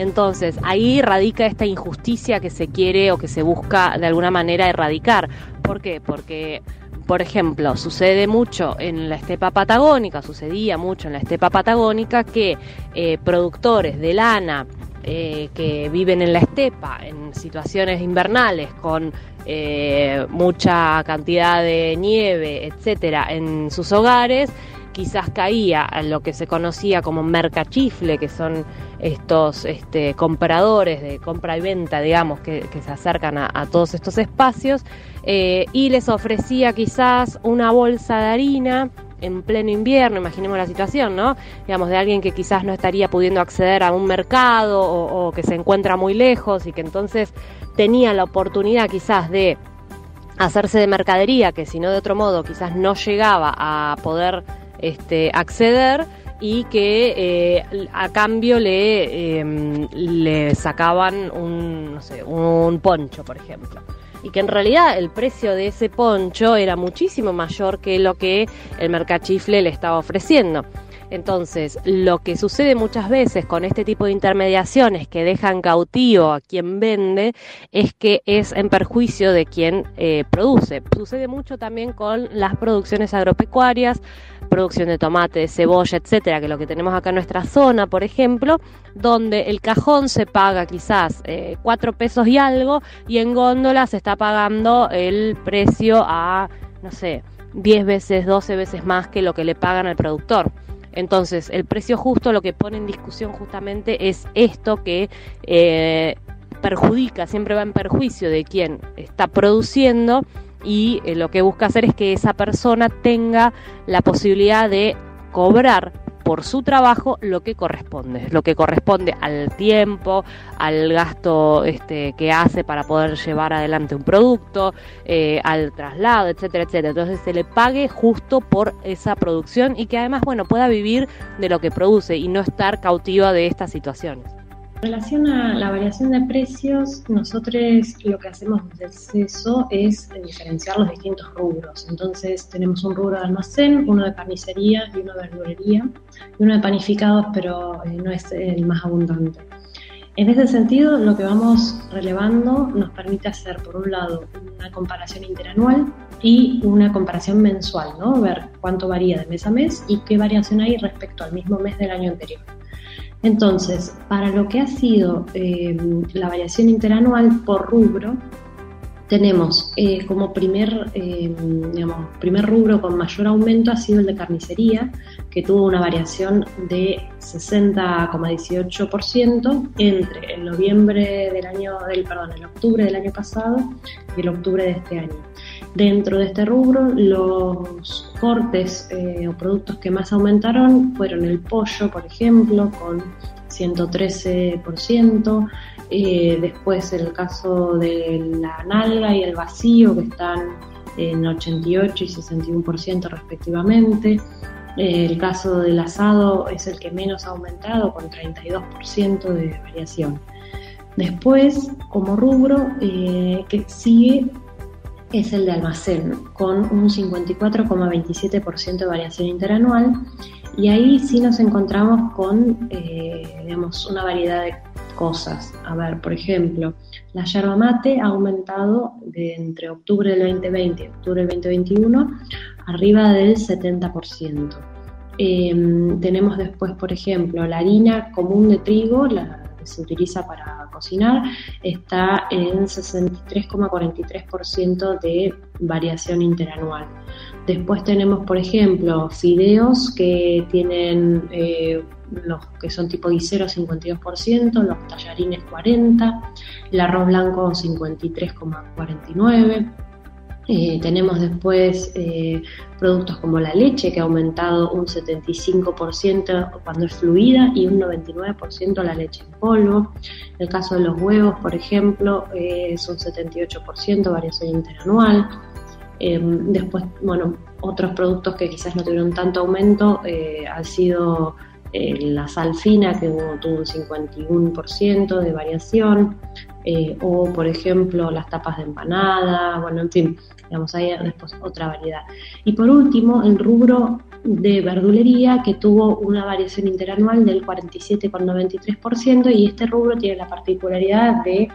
Entonces ahí radica esta injusticia que se quiere o que se busca de alguna manera erradicar. ¿Por qué? Porque por ejemplo, sucede mucho en la estepa patagónica, sucedía mucho en la estepa patagónica que eh, productores de lana eh, que viven en la estepa, en situaciones invernales, con eh, mucha cantidad de nieve, etcétera, en sus hogares, quizás caía a lo que se conocía como mercachifle, que son estos este, compradores de compra y venta, digamos, que, que se acercan a, todos estos espacios, eh, y les ofrecía quizás una bolsa de harina en pleno invierno, imaginemos la situación, ¿no? Digamos, de alguien que quizás no estaría pudiendo acceder a un mercado o que se encuentra muy lejos y que entonces tenía la oportunidad quizás de hacerse de mercadería que si no de otro modo quizás no llegaba a poder este, acceder y que eh, a cambio le, eh, le sacaban un, no sé, un poncho, por ejemplo. Y que en realidad el precio de ese poncho era muchísimo mayor que lo que el mercachifle le estaba ofreciendo. Entonces, lo que sucede muchas veces con este tipo de intermediaciones que dejan cautivo a quien vende es que es en perjuicio de quien eh, produce. Sucede mucho también con las producciones agropecuarias, producción de tomate, de cebolla, etcétera, que es lo que tenemos acá en nuestra zona, por ejemplo, donde el cajón se paga quizás eh, cuatro pesos y algo y en góndola se está pagando el precio a, no sé, 10 veces, 12 veces más que lo que le pagan al productor. Entonces, el precio justo lo que pone en discusión justamente es esto que eh, perjudica, siempre va en perjuicio de quien está produciendo y eh, lo que busca hacer es que esa persona tenga la posibilidad de cobrar por su trabajo lo que corresponde, lo que corresponde al tiempo, al gasto este, que hace para poder llevar adelante un producto, eh, al traslado, etcétera, etcétera. Entonces se le pague justo por esa producción y que además, bueno, pueda vivir de lo que produce y no estar cautiva de estas situaciones. En relación a la variación de precios, nosotros lo que hacemos desde el CESO es diferenciar los distintos rubros. Entonces tenemos un rubro de almacén, uno de carnicería y uno de verdulería, y uno de panificados, pero eh, no es el más abundante. En ese sentido, lo que vamos relevando nos permite hacer, por un lado, una comparación interanual y una comparación mensual, ¿no? Ver cuánto varía de mes a mes y qué variación hay respecto al mismo mes del año anterior. Entonces, para lo que ha sido eh, la variación interanual por rubro, tenemos eh, como primer, eh, primer rubro con mayor aumento ha sido el de carnicería, que tuvo una variación de 60,18% entre el noviembre del año, del, perdón, el octubre del año pasado y el octubre de este año. Dentro de este rubro, los cortes eh, o productos que más aumentaron fueron el pollo, por ejemplo, con 113%, eh, después el caso de la nalga y el vacío, que están en 88 y 61% respectivamente. Eh, el caso del asado es el que menos ha aumentado, con 32% de variación. Después, como rubro, que sigue es el de almacén, con un 54,27% de variación interanual. Y ahí sí nos encontramos con, eh, digamos, una variedad de cosas. A ver, por ejemplo, la yerba mate ha aumentado entre octubre del 2020 y octubre del 2021 arriba del 70%. Em, tenemos después, por ejemplo, la harina común de trigo, la que se utiliza para cocinar está en 63,43% de variación interanual. Después tenemos, por ejemplo, fideos que tienen eh, los que son tipo guisero 52%, los tallarines 40%, el arroz blanco 53,49%. Eh, tenemos después eh, productos como la leche, que ha aumentado un 75% cuando es fluida y un 99% la leche en polvo. El caso de los huevos, por ejemplo, eh, es un 78% variación interanual. Después, bueno, otros productos que quizás no tuvieron tanto aumento han sido la sal fina, que tuvo un 51% de variación. o por ejemplo las tapas de empanada, bueno, en fin, Digamos, hay después otra variedad. Y por último, el rubro de verdulería que tuvo una variación interanual del 47,93% y este rubro tiene la particularidad de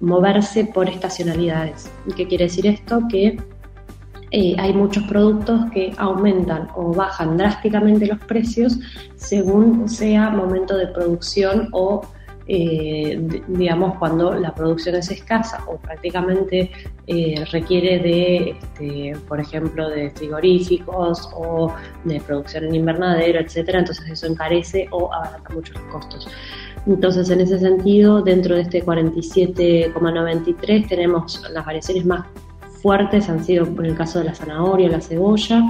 moverse por estacionalidades. ¿Qué quiere decir esto? Que eh, hay muchos productos que aumentan o bajan drásticamente los precios según sea momento de producción o eh, digamos, cuando la producción es escasa o prácticamente eh, requiere de, este, por ejemplo, de frigoríficos o de producción en invernadero, etcétera, entonces eso encarece o abarata mucho los costos. Entonces, en ese sentido, dentro de este 47,93 tenemos las variaciones más fuertes, han sido en el caso de la zanahoria, la cebolla,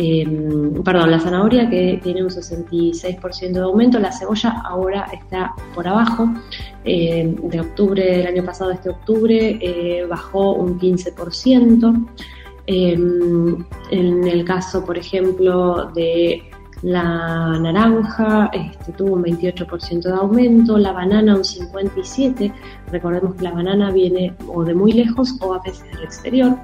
Em, perdón, la zanahoria que tiene un 66% de aumento, la cebolla ahora está por abajo, em, de octubre del año pasado a este octubre eh, bajó un 15%. Em, en el caso, por ejemplo, de la naranja este, tuvo un 28% de aumento, la banana un 57%, recordemos que la banana viene o de muy lejos o a veces del exterior,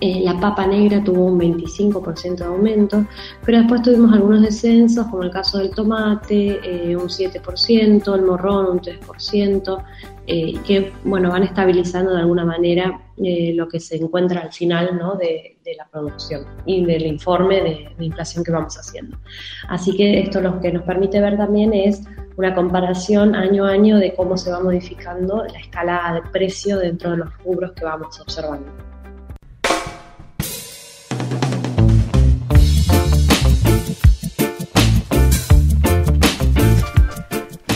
eh, la papa negra tuvo un 25% de aumento, pero después tuvimos algunos descensos, como el caso del tomate, eh, un 7%, el morrón un 3%, eh, que bueno, van estabilizando de alguna manera lo que se encuentra al final ¿no? de, la producción y del informe de, de, inflación que vamos haciendo. Así que esto lo que nos permite ver también es una comparación año a año de cómo se va modificando la escala de precio dentro de los rubros que vamos observando.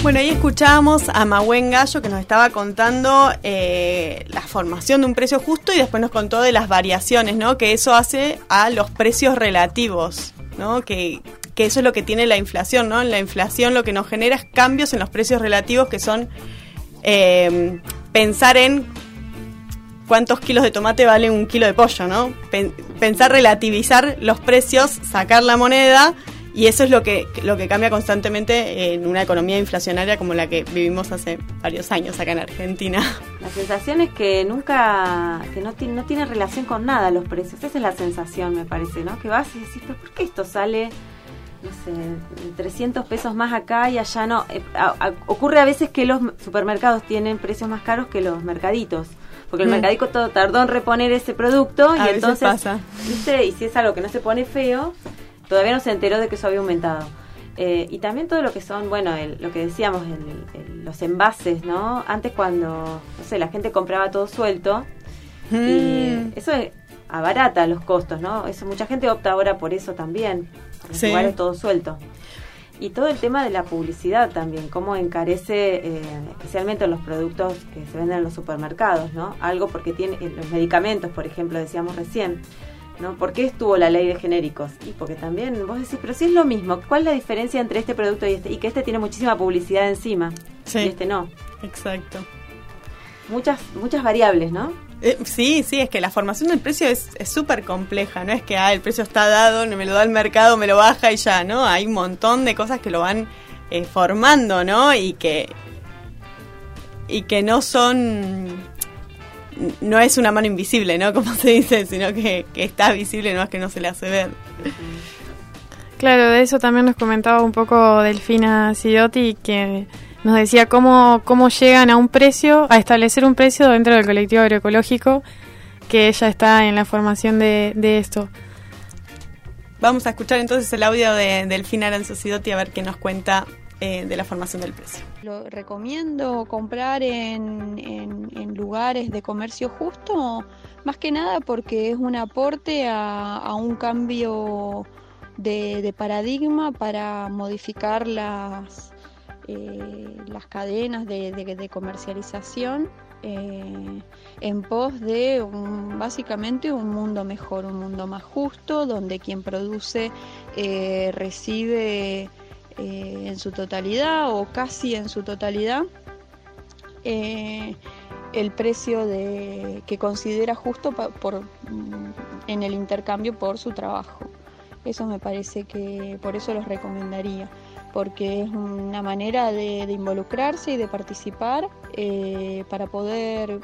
Bueno, ahí escuchábamos a Mahuen Gallo que nos estaba contando eh, la formación de un precio justo y después nos contó de las variaciones, ¿no? Que eso hace a los precios relativos, ¿no? Que, que eso es lo que tiene la inflación, ¿no? La inflación lo que nos genera es cambios en los precios relativos que son eh, pensar en cuántos kilos de tomate vale un kilo de pollo, ¿no? pensar relativizar los precios, sacar la moneda y eso es lo que, lo que cambia constantemente en una economía inflacionaria como la que vivimos hace varios años acá en Argentina. La sensación es que nunca, que no, tiene, no tiene relación con nada los precios. Esa es la sensación, me parece, ¿no? Que vas y decís, ¿pero por qué esto sale, no sé, 300 pesos más acá y allá no? Eh, ocurre a veces que los supermercados tienen precios más caros que los mercaditos porque el mm. mercadito tardó en reponer ese producto y entonces, pasa. ¿viste? Y si es algo que no se pone feo, todavía no se enteró de que eso había aumentado. Eh, y también todo lo que son, bueno, lo que decíamos, los envases, ¿no? Antes cuando, no sé, la gente compraba todo suelto, y mm. eso abarata los costos, ¿no? Eso, mucha gente opta ahora por eso también, por sí. lugares todo suelto. Y todo el tema de la publicidad también, cómo encarece, eh, especialmente los productos que se venden en los supermercados, ¿no? Algo porque tiene, los medicamentos, por ejemplo, decíamos recién, ¿no? ¿Por qué estuvo la ley de genéricos? Y porque también vos decís, pero si es lo mismo, ¿cuál es la diferencia entre este producto y este? Y que este tiene muchísima publicidad encima y este no. Exacto. Muchas, muchas variables, ¿no? Eh, sí, sí, es que la formación del precio es súper compleja, no es que ah, el precio está dado, me lo da el mercado, me lo baja y ya, ¿no? Hay un montón de cosas que lo van eh, formando, ¿no? Y que, y que no son no es una mano invisible, ¿no? Como se dice, sino que, está visible, no es que no se le hace ver. Claro, de eso también nos comentaba un poco Delfina Sidotti, que nos decía cómo, cómo llegan a un precio, a establecer un precio dentro del colectivo agroecológico, que ella está en la formación de, de esto. Vamos a escuchar entonces el audio de Delfina Sidotti a ver qué nos cuenta eh, de la formación del precio. Lo recomiendo comprar en, lugares de comercio justo, más que nada porque es un aporte a, un cambio de, paradigma para modificar las, eh, las cadenas de, comercialización eh, en pos de básicamente un mundo mejor, un mundo más justo, donde quien produce recibe eh, en su totalidad o casi en su totalidad eh, el precio de, que considera justo por, mm, en el intercambio por su trabajo. Eso me parece que por eso los recomendaría, porque es una manera de, involucrarse y de participar eh, para poder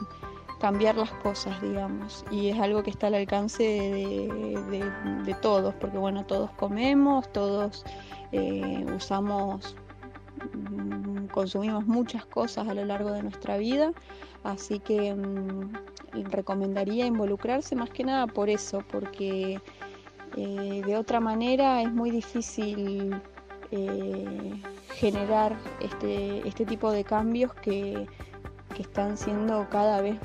cambiar las cosas, digamos, y es algo que está al alcance de todos, porque bueno, todos comemos, todos eh, usamos, mm, consumimos muchas cosas a lo largo de nuestra vida, así que mm, recomendaría involucrarse más que nada por eso, porque eh, de otra manera es muy difícil eh, generar este, este tipo de cambios que, que están siendo cada vez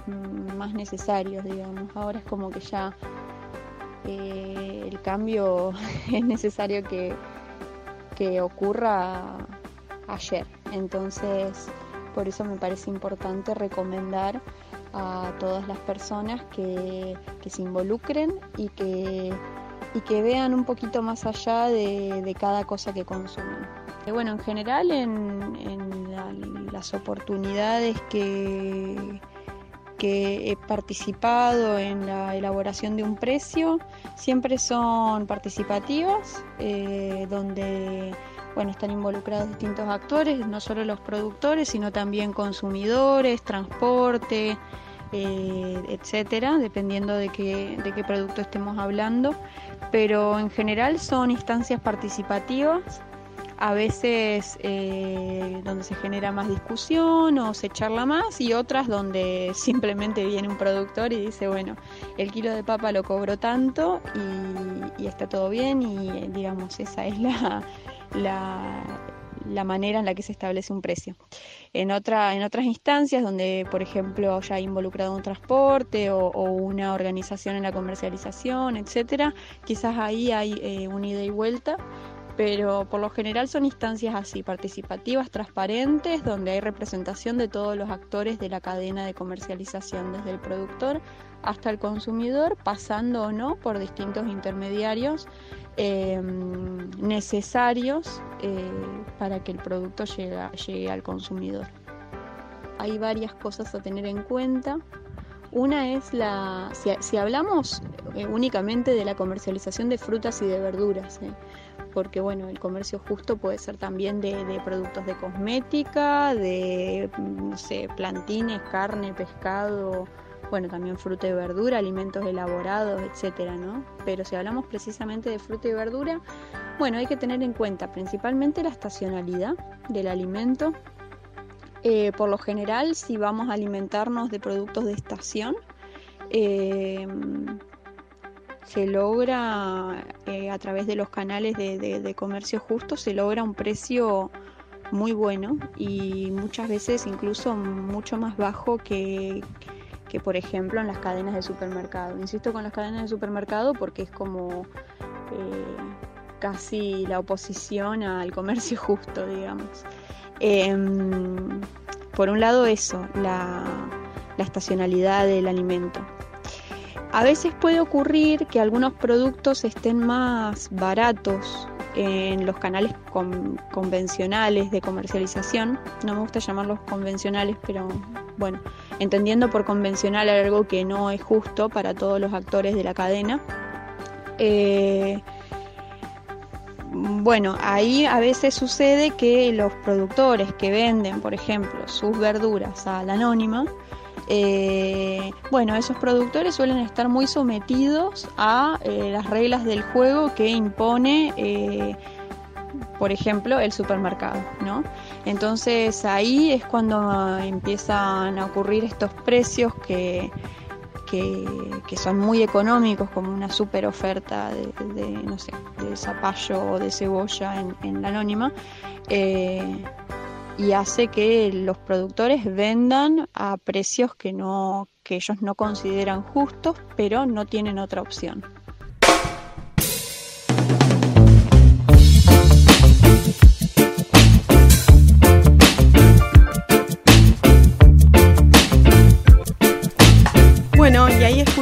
más necesarios, digamos. Ahora es como que ya el cambio es necesario que, que ocurra ayer. Entonces, por eso me parece importante recomendar a todas las personas que, se involucren y que, y que vean un poquito más allá de, cada cosa que consumen. bueno, en general en, las oportunidades que, que he participado en la elaboración de un precio siempre son participativas, eh, donde bueno, están involucrados distintos actores, no solo los productores, sino también consumidores, transporte, eh, etcétera, dependiendo de qué, de qué producto estemos hablando. Pero en general son instancias participativas a veces eh, donde se genera más discusión o se charla más y otras donde simplemente viene un productor y dice, bueno, el kilo de papa lo cobro tanto y, está todo bien y digamos, esa es la, la, manera en la que se establece un precio. En, otra, en otras instancias donde, por ejemplo, ya ha involucrado un transporte o, una organización en la comercialización, etcétera, quizás ahí hay eh, una ida y vuelta pero por lo general son instancias así, participativas, transparentes, donde hay representación de todos los actores de la cadena de comercialización, desde el productor hasta el consumidor, pasando o no por distintos intermediarios eh, necesarios eh, para que el producto llegue, al consumidor. Hay varias cosas a tener en cuenta. Una es la, si, si hablamos eh, únicamente de la comercialización de frutas y de verduras, ¿eh? Porque bueno, el comercio justo puede ser también de, productos de cosmética, de no sé, plantines, carne, pescado, bueno, también fruta y verdura, alimentos elaborados, etcétera, ¿no? Pero si hablamos precisamente de fruta y verdura, bueno, hay que tener en cuenta principalmente la estacionalidad del alimento. Eh, por lo general, si vamos a alimentarnos de productos de estación, eh, se logra eh, a través de los canales de, comercio justo, se logra un precio muy bueno y muchas veces incluso mucho más bajo que, que por ejemplo en las cadenas de supermercado. Insisto con las cadenas de supermercado porque es como eh, casi la oposición al comercio justo, digamos. Eh, por un lado eso, la, la estacionalidad del alimento. A veces puede ocurrir que algunos productos estén más baratos en los canales con, convencionales de comercialización. No me gusta llamarlos convencionales, pero bueno, entendiendo por convencional algo que no es justo para todos los actores de la cadena. Eh, bueno, ahí a veces sucede que los productores que venden, por ejemplo, sus verduras a la anónima, eh, bueno, esos productores suelen estar muy sometidos a eh, las reglas del juego que impone, eh, por ejemplo, el supermercado, ¿no? Entonces ahí es cuando empiezan a ocurrir estos precios que, que, son muy económicos, como una super oferta de zapallo o de cebolla en, en la anónima y hace que los productores vendan a precios que no que ellos no consideran justos, pero no tienen otra opción.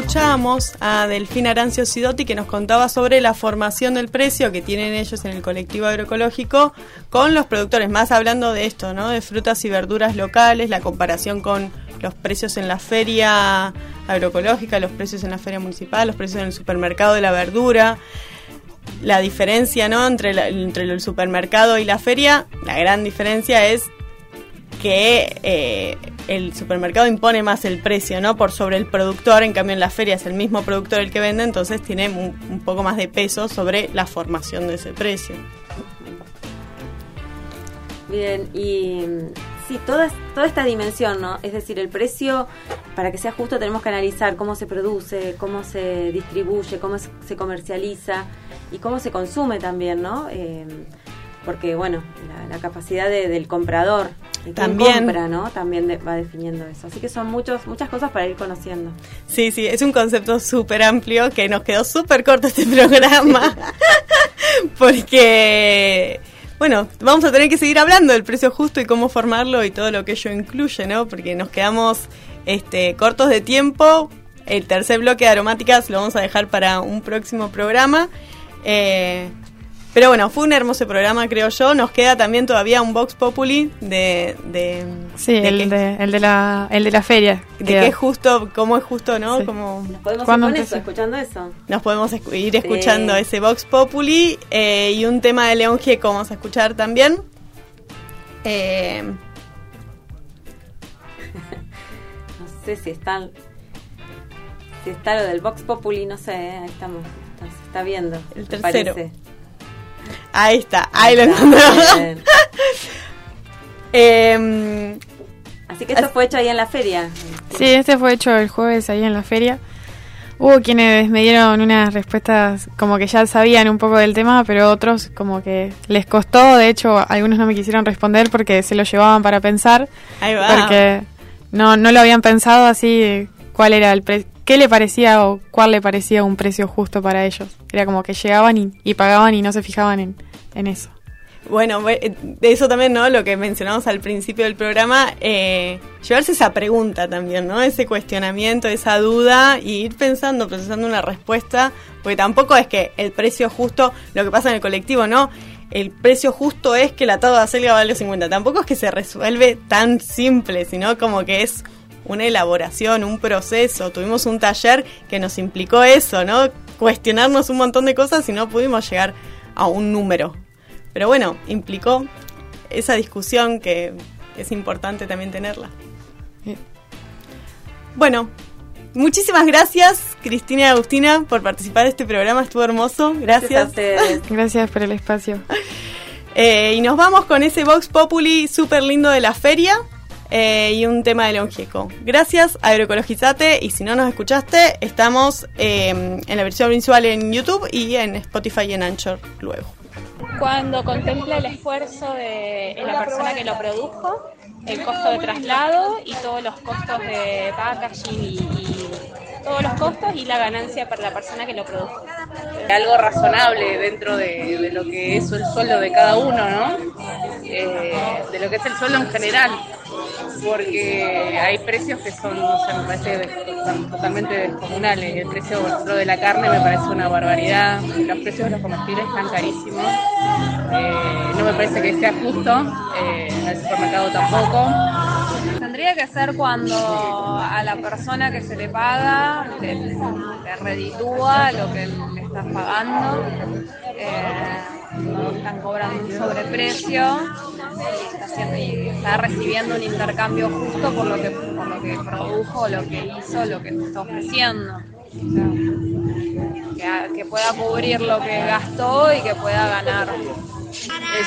Escuchamos a Delfín Arancio Sidotti que nos contaba sobre la formación del precio que tienen ellos en el colectivo agroecológico con los productores, más hablando de esto, ¿no? De frutas y verduras locales, la comparación con los precios en la feria agroecológica, los precios en la feria municipal, los precios en el supermercado de la verdura. La diferencia, ¿no? Entre, entre el supermercado y la feria, la gran diferencia es que eh, el supermercado impone más el precio, ¿no? Por sobre el productor, en cambio en la feria es el mismo productor el que vende, entonces tiene un, un poco más de peso sobre la formación de ese precio. Bien, y sí, toda, toda esta dimensión, ¿no? Es decir, el precio, para que sea justo, tenemos que analizar cómo se produce, cómo se distribuye, cómo se comercializa y cómo se consume también, ¿no? Eh, porque bueno, la, la capacidad de, del comprador, de también compra, ¿no? También de, va definiendo eso. Así que son muchos, muchas cosas para ir conociendo. Sí, sí, es un concepto súper amplio que nos quedó súper corto este programa, porque bueno, vamos a tener que seguir hablando del precio justo y cómo formarlo y todo lo que ello incluye, ¿no? Porque nos quedamos este, cortos de tiempo. El tercer bloque de aromáticas lo vamos a dejar para un próximo programa. Eh, pero bueno, fue un hermoso programa, creo yo. Nos queda también todavía un Vox Populi de... de sí, de el, que, de, el, de la, el de la feria. De qué es justo, cómo es justo, ¿no? Sí. Como, ¿Nos podemos ir con eso, escuchando eso? Nos podemos escu ir escuchando sí. ese Vox Populi eh, y un tema de León Gieco vamos a escuchar también. Eh, no sé si está... Si está lo del Vox Populi, no sé, ahí estamos, está, se está viendo. El tercero. Parece. Ahí está, ahí, ahí lo encontramos. eh, Así que esto fue hecho ahí en la feria. Sí, este fue hecho el jueves ahí en la feria. Hubo quienes me dieron unas respuestas como que ya sabían un poco del tema, pero otros como que les costó. De hecho, algunos no me quisieron responder porque se lo llevaban para pensar. Ahí va. Porque no, no lo habían pensado así cuál era el precio qué le parecía o cuál le parecía un precio justo para ellos. Era como que llegaban y, pagaban y no se fijaban en en eso. Bueno, de eso también, ¿no? Lo que mencionamos al principio del programa, eh, llevarse esa pregunta también, ¿no? Ese cuestionamiento, esa duda y ir pensando, procesando una respuesta, porque tampoco es que el precio justo, lo que pasa en el colectivo, ¿no? El precio justo es que la tabla de acelga vale 50. Tampoco es que se resuelve tan simple, sino como que es una elaboración, un proceso. Tuvimos un taller que nos implicó eso, ¿no? Cuestionarnos un montón de cosas y no pudimos llegar a un número. Pero bueno, implicó esa discusión que es importante también tenerla. Bueno, muchísimas gracias Cristina y Agustina por participar de este programa, estuvo hermoso, gracias. Gracias, por el espacio. Eh, y nos vamos con ese Vox Populi súper lindo de la feria eh, y un tema de León Gieco. Gracias, Agroecologizate. Y si no nos escuchaste, estamos eh, en la versión visual en YouTube y en Spotify y en Anchor luego. Cuando contempla el esfuerzo de la persona que lo produjo, el costo de traslado y todos los costos de packaging y todos los costos y la ganancia para la persona que lo produjo. Algo razonable dentro de, lo que es el sueldo de cada uno, ¿no? Eh, de lo que es el sueldo en general, porque hay precios que son, o sea, me parece totalmente descomunales. El precio ejemplo, de la carne me parece una barbaridad, los precios de los comestibles están carísimos, eh, no me parece que sea justo, eh, el supermercado tampoco. Tendría que ser cuando a la persona que se le paga le, reditúa lo que le estás pagando, eh, no están cobrando un sobreprecio y está, recibiendo un intercambio justo por lo que, por lo que produjo, lo que hizo, lo que te está ofreciendo. Que, pueda cubrir lo que gastó y que pueda ganar.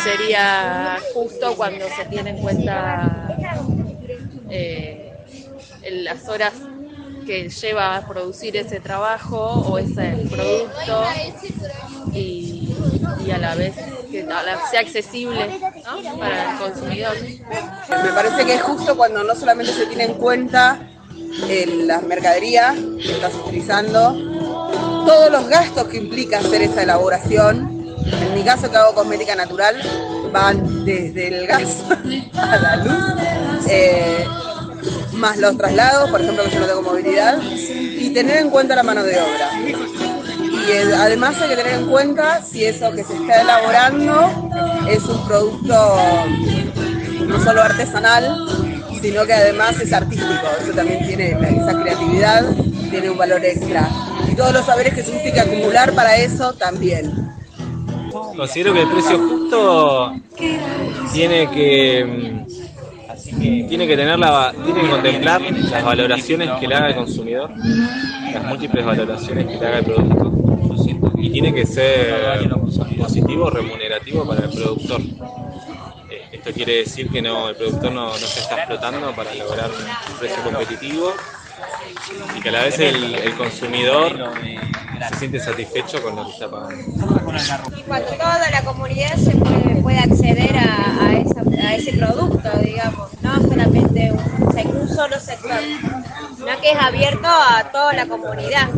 Sería justo cuando se tiene en cuenta eh, las horas que lleva a producir ese trabajo o ese producto y, a la vez que sea accesible para el consumidor. Me parece que es justo cuando no solamente se tiene en cuenta el- la mercadería que estás utilizando, todos los gastos que implica hacer esa elaboración. En mi caso que hago cosmética natural, van desde el gas a la luz, eh, más los traslados, por ejemplo que yo no tengo movilidad, y tener en cuenta la mano de obra. Y eh, además hay que tener en cuenta si eso que se está elaborando es un producto no solo artesanal, sino que además es artístico. Eso también tiene esa creatividad, tiene un valor extra. Y todos los saberes que se tiene que acumular para eso también. Considero que el precio justo tiene que mm, tiene que tener la, tiene que contemplar las valoraciones que le haga el consumidor, las múltiples valoraciones que le haga el producto y tiene que ser positivo, remunerativo para el productor. Eh, Esto quiere decir que no, el productor no, no se está explotando para lograr un precio competitivo y que a la vez el, consumidor se siente satisfecho con lo que está pagando. y cuando toda la comunidad se puede, acceder a, ese producto, digamos, no solamente un solo sector, sino que es abierto a toda la comunidad.